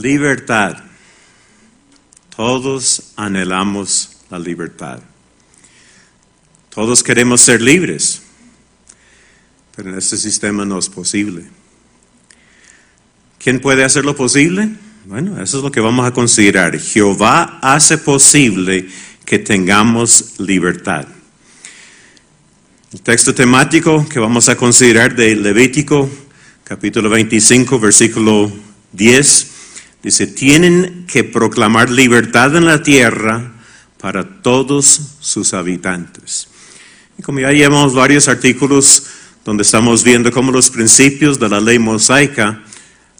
Libertad. Todos anhelamos la libertad. Todos queremos ser libres, pero en este sistema no es posible. ¿Quién puede hacerlo posible? Bueno, eso es lo que vamos a considerar. Jehová hace posible que tengamos libertad. El texto temático que vamos a considerar de Levítico, capítulo 25, versículo 10, dice, tienen que proclamar libertad en la tierra para todos sus habitantes. Y como ya llevamos varios artículos donde estamos viendo cómo los principios de la ley mosaica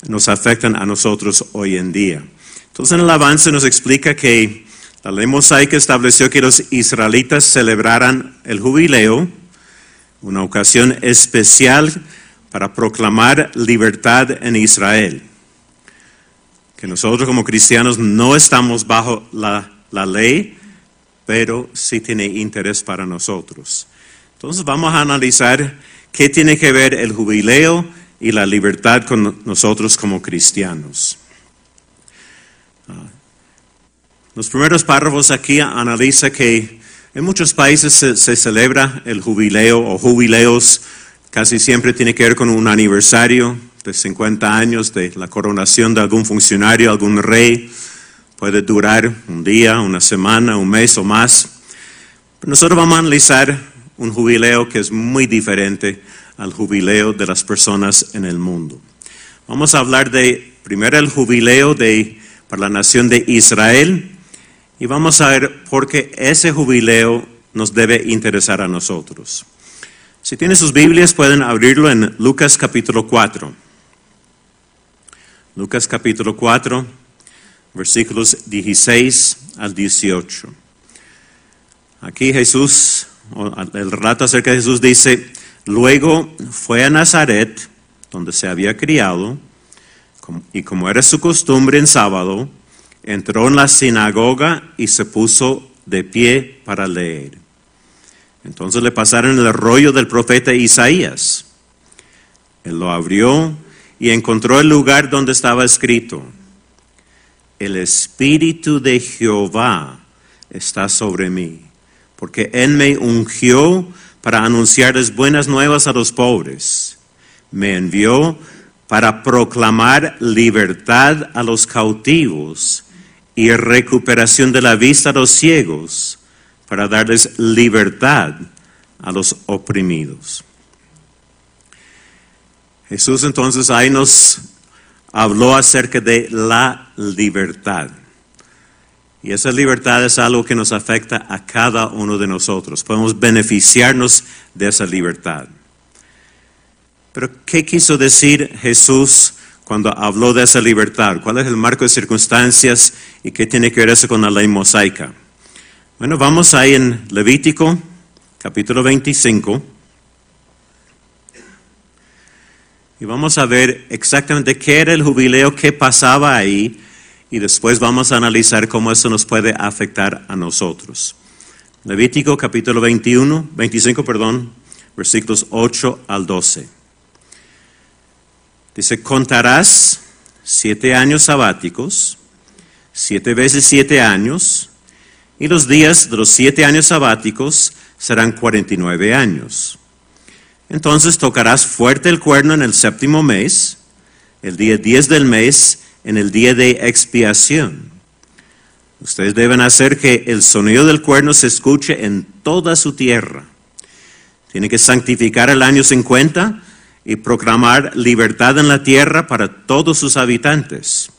nos afectan a nosotros hoy en día. Entonces en el avance nos explica que la ley mosaica estableció que los israelitas celebraran el jubileo, una ocasión especial para proclamar libertad en Israel. Que nosotros como cristianos no estamos bajo la, la ley, pero sí tiene interés para nosotros. Entonces vamos a analizar qué tiene que ver el jubileo y la libertad con nosotros como cristianos. Ah, los primeros párrafos aquí analiza que en muchos países se, celebra el jubileo o jubileos, casi siempre tiene que ver con un aniversario de 50 años de la coronación de algún funcionario, algún rey. Puede durar un día, una semana, un mes o más. nosotros vamos a analizar un jubileo que es muy diferente al jubileo de las personas en el mundo. Vamos a hablar de primero el jubileo de, para la nación de Israel y vamos a ver por qué ese jubileo nos debe interesar a nosotros. Si tienen sus Biblias, pueden abrirlo en Lucas capítulo 4. Lucas capítulo 4, versículos 16 al 18. Aquí Jesús, el relato acerca de Jesús dice, luego fue a Nazaret, donde se había criado, y como era su costumbre en sábado, entró en la sinagoga y se puso de pie para leer. Entonces le pasaron el rollo del profeta Isaías. Él lo abrió y encontró el lugar donde estaba escrito, el Espíritu de Jehová está sobre mí, porque Él me ungió para anunciarles buenas nuevas a los pobres. Me envió para proclamar libertad a los cautivos y recuperación de la vista a los ciegos, para darles libertad a los oprimidos. Jesús entonces ahí nos habló acerca de la libertad. Y esa libertad es algo que nos afecta a cada uno de nosotros. Podemos beneficiarnos de esa libertad. Pero ¿qué quiso decir Jesús cuando habló de esa libertad? ¿Cuál es el marco de circunstancias y qué tiene que ver eso con la ley mosaica? Bueno, vamos ahí en Levítico, capítulo 25. Y vamos a ver exactamente qué era el jubileo, qué pasaba ahí, y después vamos a analizar cómo eso nos puede afectar a nosotros. Levítico capítulo 21, 25, perdón, versículos 8 al 12. Dice, contarás siete años sabáticos, siete veces siete años, y los días de los siete años sabáticos serán cuarenta y nueve años. Entonces tocarás fuerte el cuerno en el séptimo mes, el día diez del mes, en el día de expiación. Ustedes deben hacer que el sonido del cuerno se escuche en toda su tierra. Tiene que santificar el año 50 y proclamar libertad en la tierra para todos sus habitantes.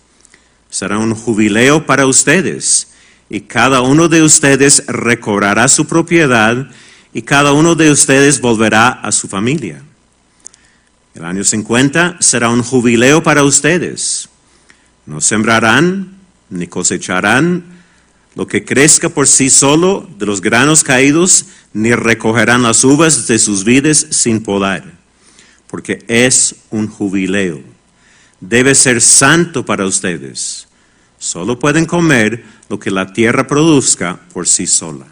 Será un jubileo para ustedes y cada uno de ustedes recobrará su propiedad y cada uno de ustedes volverá a su familia. El año 50 será un jubileo para ustedes. No sembrarán ni cosecharán lo que crezca por sí solo de los granos caídos, ni recogerán las uvas de sus vides sin podar porque es un jubileo. Debe ser santo para ustedes. Solo pueden comer lo que la tierra produzca por sí sola.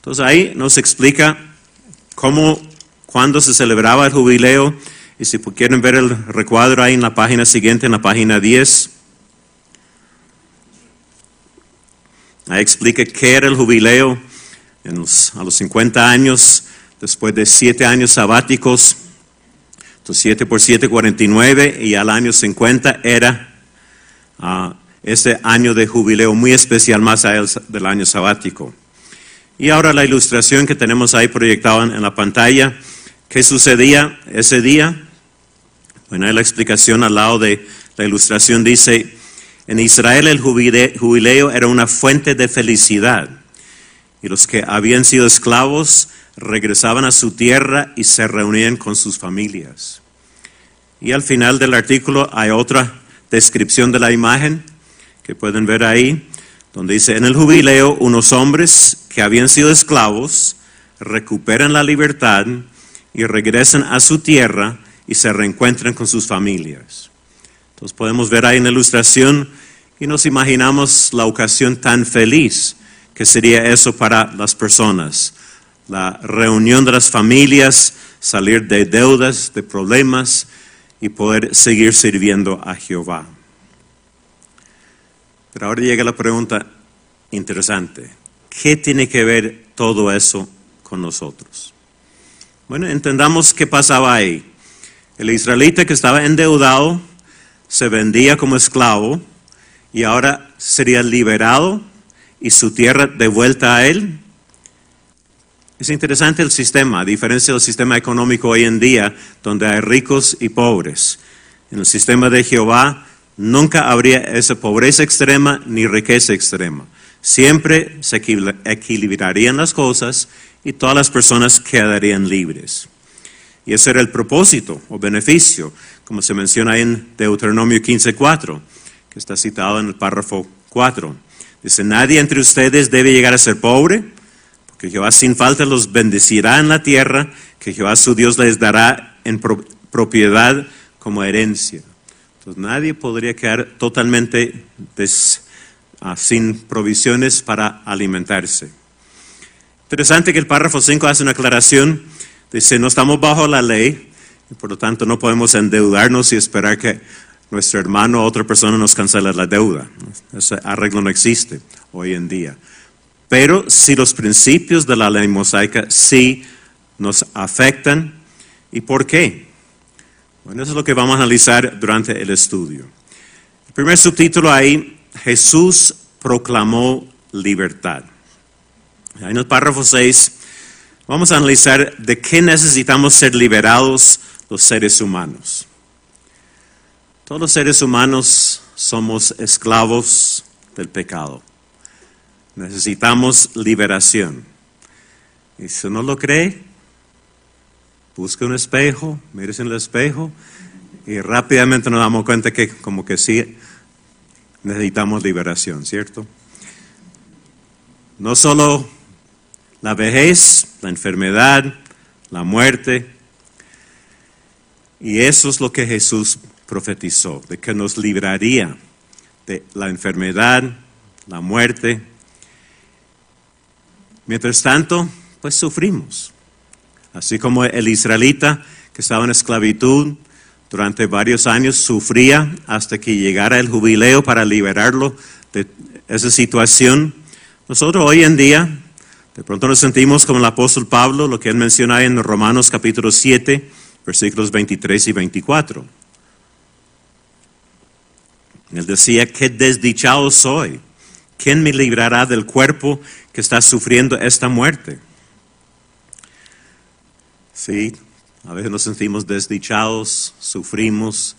Entonces ahí nos explica cómo, cuándo se celebraba el jubileo. Y si quieren ver el recuadro ahí en la página siguiente, en la página 10, ahí explica qué era el jubileo en los, a los 50 años, después de 7 años sabáticos. Entonces 7 por 7, 49 y al año 50 era uh, este año de jubileo muy especial más allá del año sabático. Y ahora la ilustración que tenemos ahí proyectada en, la pantalla. ¿Qué sucedía ese día? Bueno, la explicación al lado de la ilustración dice, en Israel el jubile- jubileo era una fuente de felicidad. Y los que habían sido esclavos regresaban a su tierra y se reunían con sus familias. Y al final del artículo hay otra descripción de la imagen que pueden ver ahí, donde dice, en el jubileo unos hombres que habían sido esclavos recuperan la libertad y regresan a su tierra y se reencuentran con sus familias. Entonces podemos ver ahí en la ilustración y nos imaginamos la ocasión tan feliz que sería eso para las personas. La reunión de las familias, salir de deudas, de problemas y poder seguir sirviendo a Jehová. Pero ahora llega la pregunta interesante. ¿Qué tiene que ver todo eso con nosotros? Bueno, entendamos qué pasaba ahí. El israelita que estaba endeudado se vendía como esclavo y ahora sería liberado y su tierra devuelta a él. Es interesante el sistema, a diferencia del sistema económico hoy en día, donde hay ricos y pobres. En el sistema de Jehová nunca habría esa pobreza extrema ni riqueza extrema. Siempre se equil- equilibrarían las cosas y todas las personas quedarían libres. Y ese era el propósito o beneficio, como se menciona en Deuteronomio 15.4, que está citado en el párrafo 4. Dice, nadie entre ustedes debe llegar a ser pobre, porque Jehová sin falta los bendecirá en la tierra, que Jehová su Dios les dará en pro- propiedad como herencia. Entonces nadie podría quedar totalmente des- ah, sin provisiones para alimentarse. Interesante que el párrafo 5 hace una aclaración. Dice, no estamos bajo la ley, y por lo tanto no podemos endeudarnos y esperar que nuestro hermano o otra persona nos cancele la deuda. Ese arreglo no existe hoy en día. Pero si los principios de la ley mosaica sí nos afectan, ¿y por qué? Bueno, eso es lo que vamos a analizar durante el estudio. El primer subtítulo ahí, Jesús proclamó libertad. En el párrafo 6 vamos a analizar de qué necesitamos ser liberados los seres humanos. Todos los seres humanos somos esclavos del pecado. Necesitamos liberación. Y si no lo cree, busque un espejo, mírese en el espejo y rápidamente nos damos cuenta que como que sí necesitamos liberación, ¿cierto? No solo la vejez, la enfermedad, la muerte. Y eso es lo que Jesús profetizó, de que nos libraría de la enfermedad, la muerte. Mientras tanto, pues sufrimos. Así como el israelita que estaba en esclavitud durante varios años sufría hasta que llegara el jubileo para liberarlo de esa situación. Nosotros hoy en día, de pronto nos sentimos como el apóstol Pablo, lo que él menciona en Romanos capítulo 7, versículos 23 y 24. Él decía, qué desdichado soy. ¿Quién me librará del cuerpo que está sufriendo esta muerte? Sí, a veces nos sentimos desdichados, sufrimos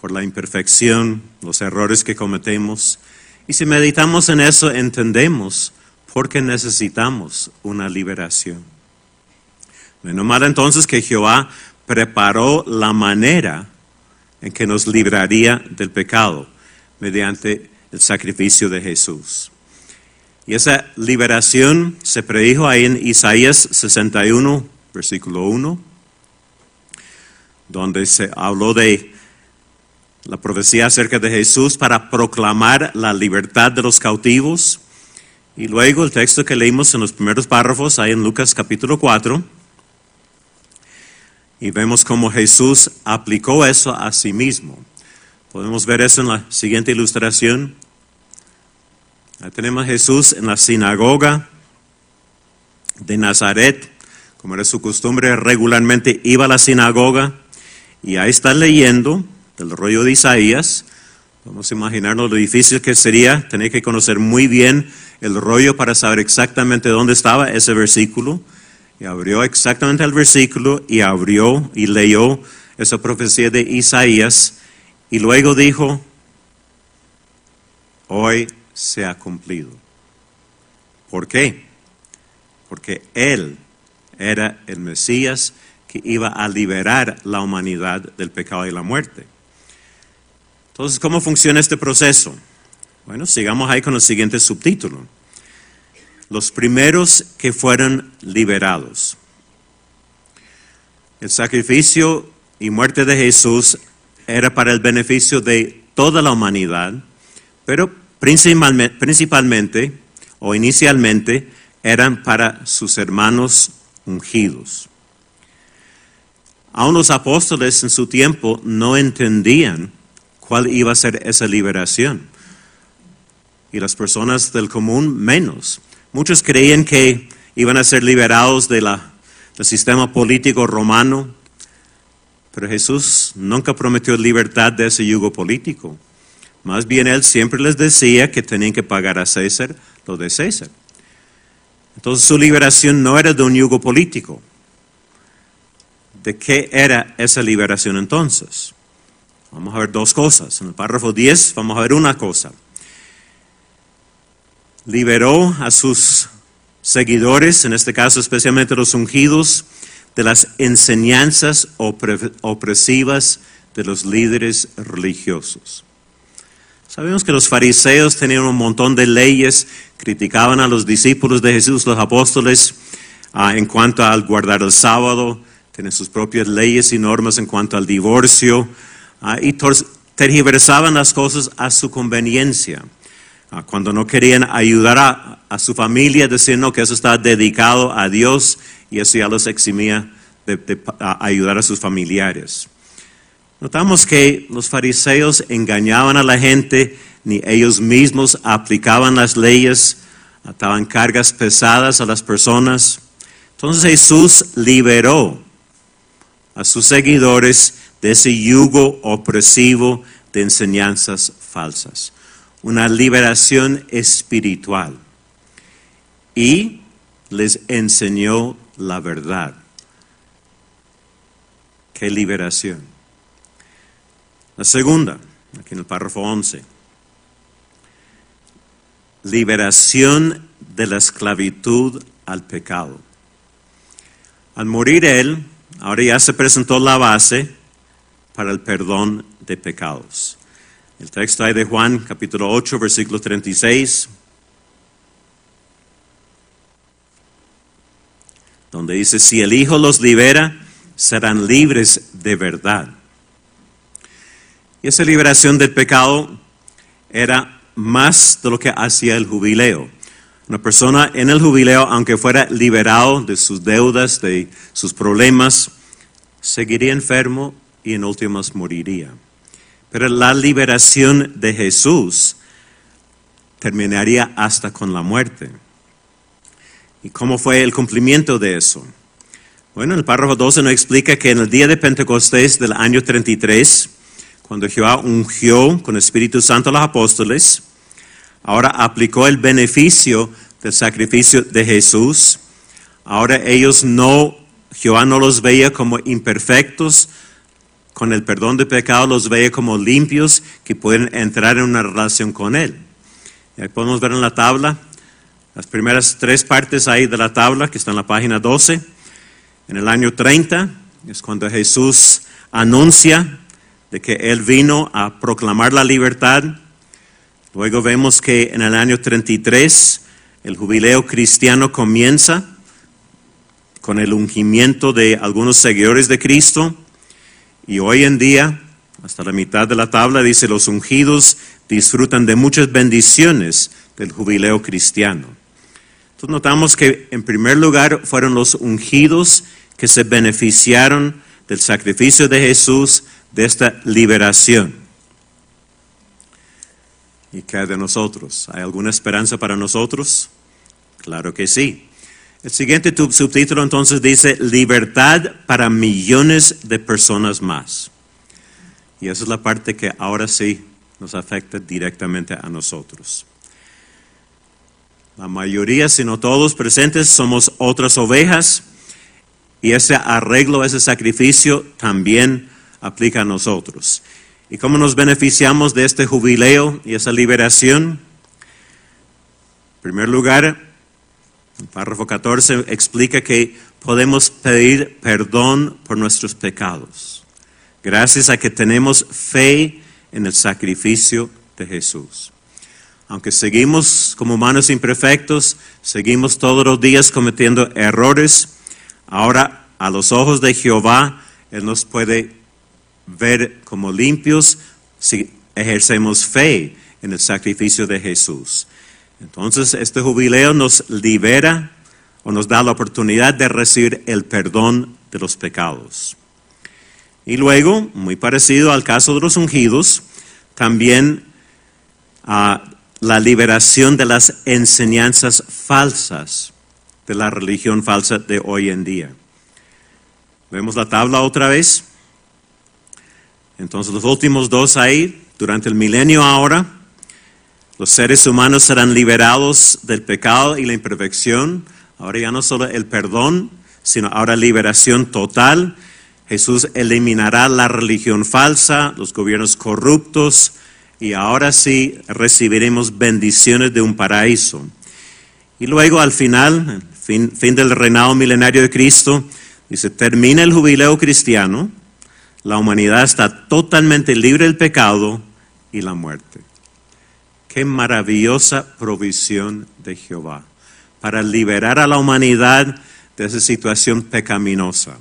por la imperfección, los errores que cometemos. Y si meditamos en eso, entendemos por qué necesitamos una liberación. Menos mal entonces que Jehová preparó la manera en que nos libraría del pecado mediante el sacrificio de Jesús. Y esa liberación se predijo ahí en Isaías 61, versículo 1, donde se habló de la profecía acerca de Jesús para proclamar la libertad de los cautivos. Y luego el texto que leímos en los primeros párrafos, ahí en Lucas capítulo 4, y vemos cómo Jesús aplicó eso a sí mismo. Podemos ver eso en la siguiente ilustración. Ahí tenemos a Jesús en la sinagoga de Nazaret, como era su costumbre, regularmente iba a la sinagoga y ahí está leyendo del rollo de Isaías. Vamos a imaginarnos lo difícil que sería tener que conocer muy bien el rollo para saber exactamente dónde estaba ese versículo. Y abrió exactamente el versículo y abrió y leyó esa profecía de Isaías y luego dijo, hoy se ha cumplido. ¿Por qué? Porque Él era el Mesías que iba a liberar la humanidad del pecado y la muerte. Entonces, ¿cómo funciona este proceso? Bueno, sigamos ahí con el siguiente subtítulo. Los primeros que fueron liberados. El sacrificio y muerte de Jesús era para el beneficio de toda la humanidad, pero principalmente, principalmente o inicialmente eran para sus hermanos ungidos. Aún los apóstoles en su tiempo no entendían cuál iba a ser esa liberación. Y las personas del común menos. Muchos creían que iban a ser liberados de la, del sistema político romano, pero Jesús nunca prometió libertad de ese yugo político. Más bien Él siempre les decía que tenían que pagar a César lo de César. Entonces su liberación no era de un yugo político. ¿De qué era esa liberación entonces? Vamos a ver dos cosas. En el párrafo 10 vamos a ver una cosa. Liberó a sus seguidores, en este caso especialmente los ungidos, de las enseñanzas opresivas de los líderes religiosos. Sabemos que los fariseos tenían un montón de leyes, criticaban a los discípulos de Jesús, los apóstoles, ah, en cuanto al guardar el sábado, tienen sus propias leyes y normas en cuanto al divorcio, ah, y tergiversaban las cosas a su conveniencia. Ah, cuando no querían ayudar a, su familia, diciendo que eso está dedicado a Dios y eso ya los eximía de ayudar a sus familiares. Notamos que los fariseos engañaban a la gente, ni ellos mismos aplicaban las leyes, ataban cargas pesadas a las personas. Entonces Jesús liberó a sus seguidores de ese yugo opresivo de enseñanzas falsas. Una liberación espiritual. Y les enseñó la verdad. Qué liberación. La segunda, aquí en el párrafo 11. Liberación de la esclavitud al pecado. Al morir él, ahora ya se presentó la base para el perdón de pecados. El texto de Juan capítulo 8, versículo 36, donde dice, si el Hijo los libera, serán libres de verdad. Y esa liberación del pecado era más de lo que hacía el jubileo. Una persona en el jubileo, aunque fuera liberado de sus deudas, de sus problemas, seguiría enfermo y en últimas moriría. Pero la liberación de Jesús terminaría hasta con la muerte. ¿Y cómo fue el cumplimiento de eso? Bueno, el párrafo 12 nos explica que en el día de Pentecostés del año 33, cuando Jehová ungió con Espíritu Santo a los apóstoles, ahora aplicó el beneficio del sacrificio de Jesús. Ahora ellos no, Jehová no los veía como imperfectos, con el perdón de pecado los veía como limpios que pueden entrar en una relación con Él. ahí podemos ver en la tabla las primeras tres partes ahí de la tabla que está en la página 12. En el año 30 es cuando Jesús anuncia de que Él vino a proclamar la libertad. Luego vemos que en el año 33 el jubileo cristiano comienza con el ungimiento de algunos seguidores de Cristo. Y hoy en día, hasta la mitad de la tabla, dice, los ungidos disfrutan de muchas bendiciones del jubileo cristiano. Entonces notamos que en primer lugar fueron los ungidos que se beneficiaron del sacrificio de Jesús de esta liberación. ¿Y qué de nosotros? ¿Hay alguna esperanza para nosotros? Claro que sí. El siguiente subtítulo entonces dice libertad para millones de personas más. Y esa es la parte que ahora sí nos afecta directamente a nosotros. La mayoría, si no todos presentes, somos otras ovejas y ese arreglo, ese sacrificio también aplica a nosotros. ¿Y cómo nos beneficiamos de este jubileo y esa liberación? En primer lugar, el párrafo 14 explica que podemos pedir perdón por nuestros pecados, gracias a que tenemos fe en el sacrificio de Jesús. Aunque seguimos como humanos imperfectos, seguimos todos los días cometiendo errores, ahora a los ojos de Jehová, Él nos puede ver como limpios si ejercemos fe en el sacrificio de Jesús. Entonces, este jubileo nos libera o nos da la oportunidad de recibir el perdón de los pecados. Y luego, muy parecido al caso de los ungidos, también a la liberación de las enseñanzas falsas de la religión falsa de hoy en día. Vemos la tabla otra vez. Entonces los últimos dos ahí, durante el milenio ahora, los seres humanos serán liberados del pecado y la imperfección. Ahora ya no solo el perdón, sino ahora liberación total. Jesús eliminará la religión falsa, los gobiernos corruptos, y ahora sí recibiremos bendiciones de un paraíso. Y luego al final, fin, fin del reinado milenario de Cristo, dice, termina el jubileo cristiano, la humanidad está totalmente libre del pecado y la muerte. Qué maravillosa provisión de Jehová para liberar a la humanidad de esa situación pecaminosa.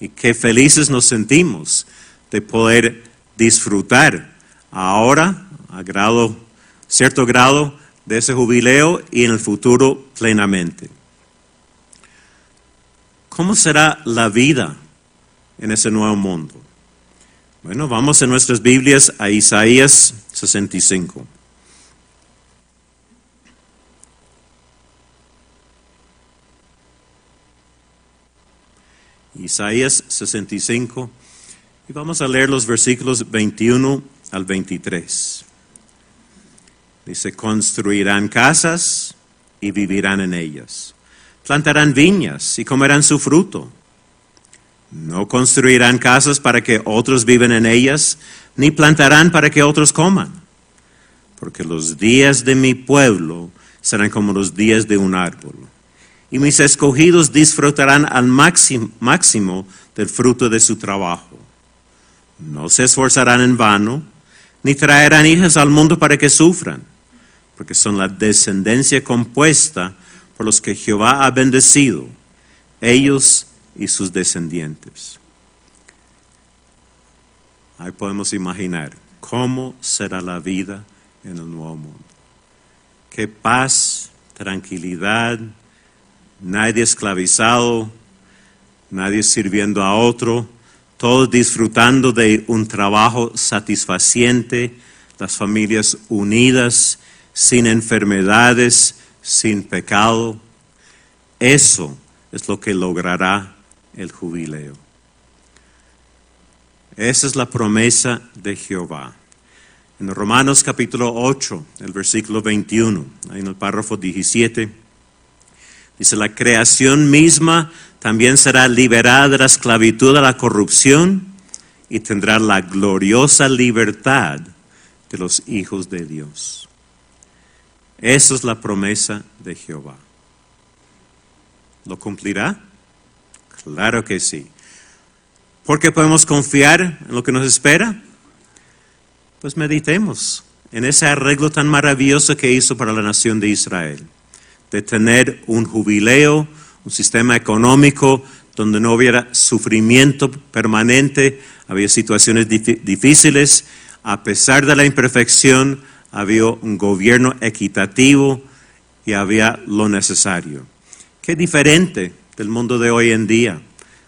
Y qué felices nos sentimos de poder disfrutar ahora, a grado, cierto grado, de ese jubileo y en el futuro plenamente. ¿Cómo será la vida en ese nuevo mundo? Bueno, vamos en nuestras Biblias a Isaías 65. Isaías 65 y vamos a leer los versículos 21 al 23. Dice, construirán casas y vivirán en ellas. Plantarán viñas y comerán su fruto. No construirán casas para que otros vivan en ellas, ni plantarán para que otros coman. Porque los días de mi pueblo serán como los días de un árbol. Y mis escogidos disfrutarán al máximo, máximo del fruto de su trabajo. No se esforzarán en vano ni traerán hijas al mundo para que sufran, porque son la descendencia compuesta por los que Jehová ha bendecido, ellos y sus descendientes. Ahí podemos imaginar cómo será la vida en el nuevo mundo. Qué paz, tranquilidad, nadie esclavizado, nadie sirviendo a otro todos disfrutando de un trabajo satisfaciente, las familias unidas, sin enfermedades, sin pecado. Eso es lo que logrará el jubileo. Esa es la promesa de Jehová. En Romanos capítulo 8, el versículo 21, ahí en el párrafo 17, dice, la creación misma también será liberada de la esclavitud a la corrupción y tendrá la gloriosa libertad de los hijos de Dios. Esa es la promesa de Jehová. ¿Lo cumplirá? Claro que sí. ¿Por qué podemos confiar en lo que nos espera? Pues meditemos en ese arreglo tan maravilloso que hizo para la nación de Israel, de tener un jubileo un sistema económico donde no hubiera sufrimiento permanente, había situaciones difíciles, a pesar de la imperfección, había un gobierno equitativo y había lo necesario. Qué diferente del mundo de hoy en día,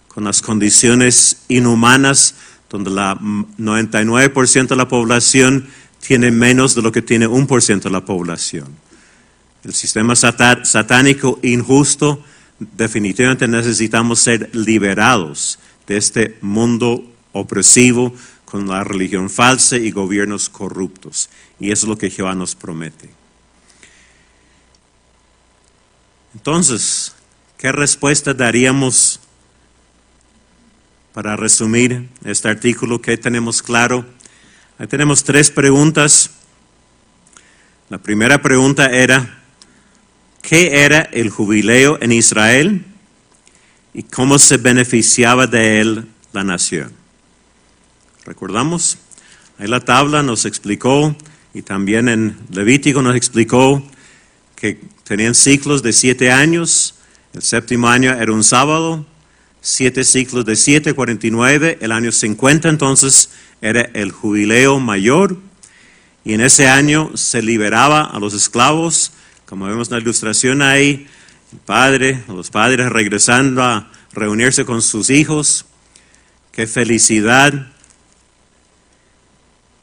con las condiciones inhumanas donde la 99% de la población tiene menos de lo que tiene un por ciento de la población. El sistema satánico injusto, definitivamente necesitamos ser liberados de este mundo opresivo con la religión falsa y gobiernos corruptos. Y eso es lo que Jehová nos promete. Entonces, ¿qué respuesta daríamos para resumir este artículo? ¿Qué tenemos claro? Ahí tenemos tres preguntas. La primera pregunta era, ¿qué era el jubileo en Israel y cómo se beneficiaba de él la nación? ¿Recordamos? Ahí la tabla nos explicó y también en Levítico nos explicó que tenían ciclos de siete años. El séptimo año era un sábado, siete ciclos de siete, 49. El año 50 entonces era el jubileo mayor. Y en ese año se liberaba a los esclavos, como vemos en la ilustración ahí, el padre, los padres regresando a reunirse con sus hijos. Qué felicidad.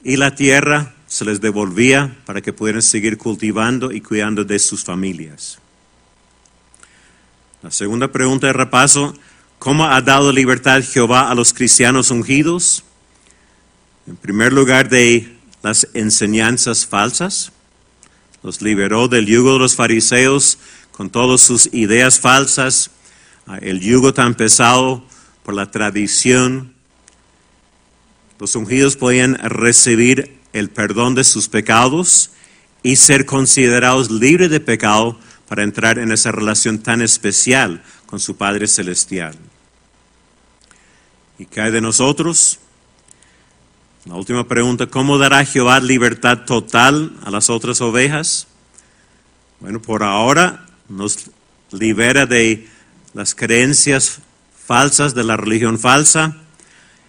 Y la tierra se les devolvía para que pudieran seguir cultivando y cuidando de sus familias. La segunda pregunta de repaso, ¿cómo ha dado libertad Jehová a los cristianos ungidos? En primer lugar, de las enseñanzas falsas. Los liberó del yugo de los fariseos con todas sus ideas falsas, el yugo tan pesado por la tradición. Los ungidos podían recibir el perdón de sus pecados y ser considerados libres de pecado para entrar en esa relación tan especial con su Padre Celestial. ¿Y qué hay de nosotros? La última pregunta, ¿cómo dará Jehová libertad total a las otras ovejas? Bueno, por ahora nos libera de las creencias falsas de la religión falsa.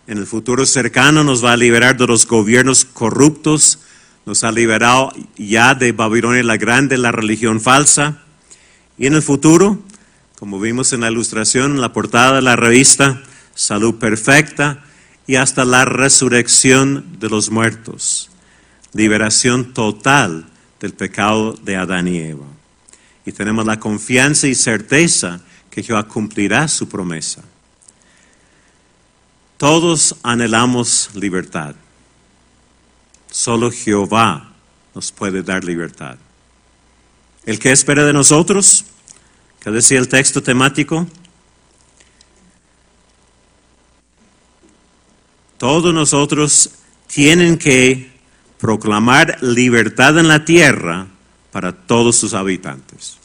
En el futuro cercano nos va a liberar de los gobiernos corruptos. Nos ha liberado ya de Babilonia la Grande, la religión falsa. Y en el futuro, como vimos en la ilustración, en la portada de la revista, salud perfecta y hasta la resurrección de los muertos. Liberación total del pecado de Adán y Eva. Y tenemos la confianza y certeza que Jehová cumplirá su promesa. Todos anhelamos libertad. Solo Jehová nos puede dar libertad. ¿El que espera de nosotros? ¿Qué decía el texto temático? Todos nosotros tienen que proclamar libertad en la tierra para todos sus habitantes.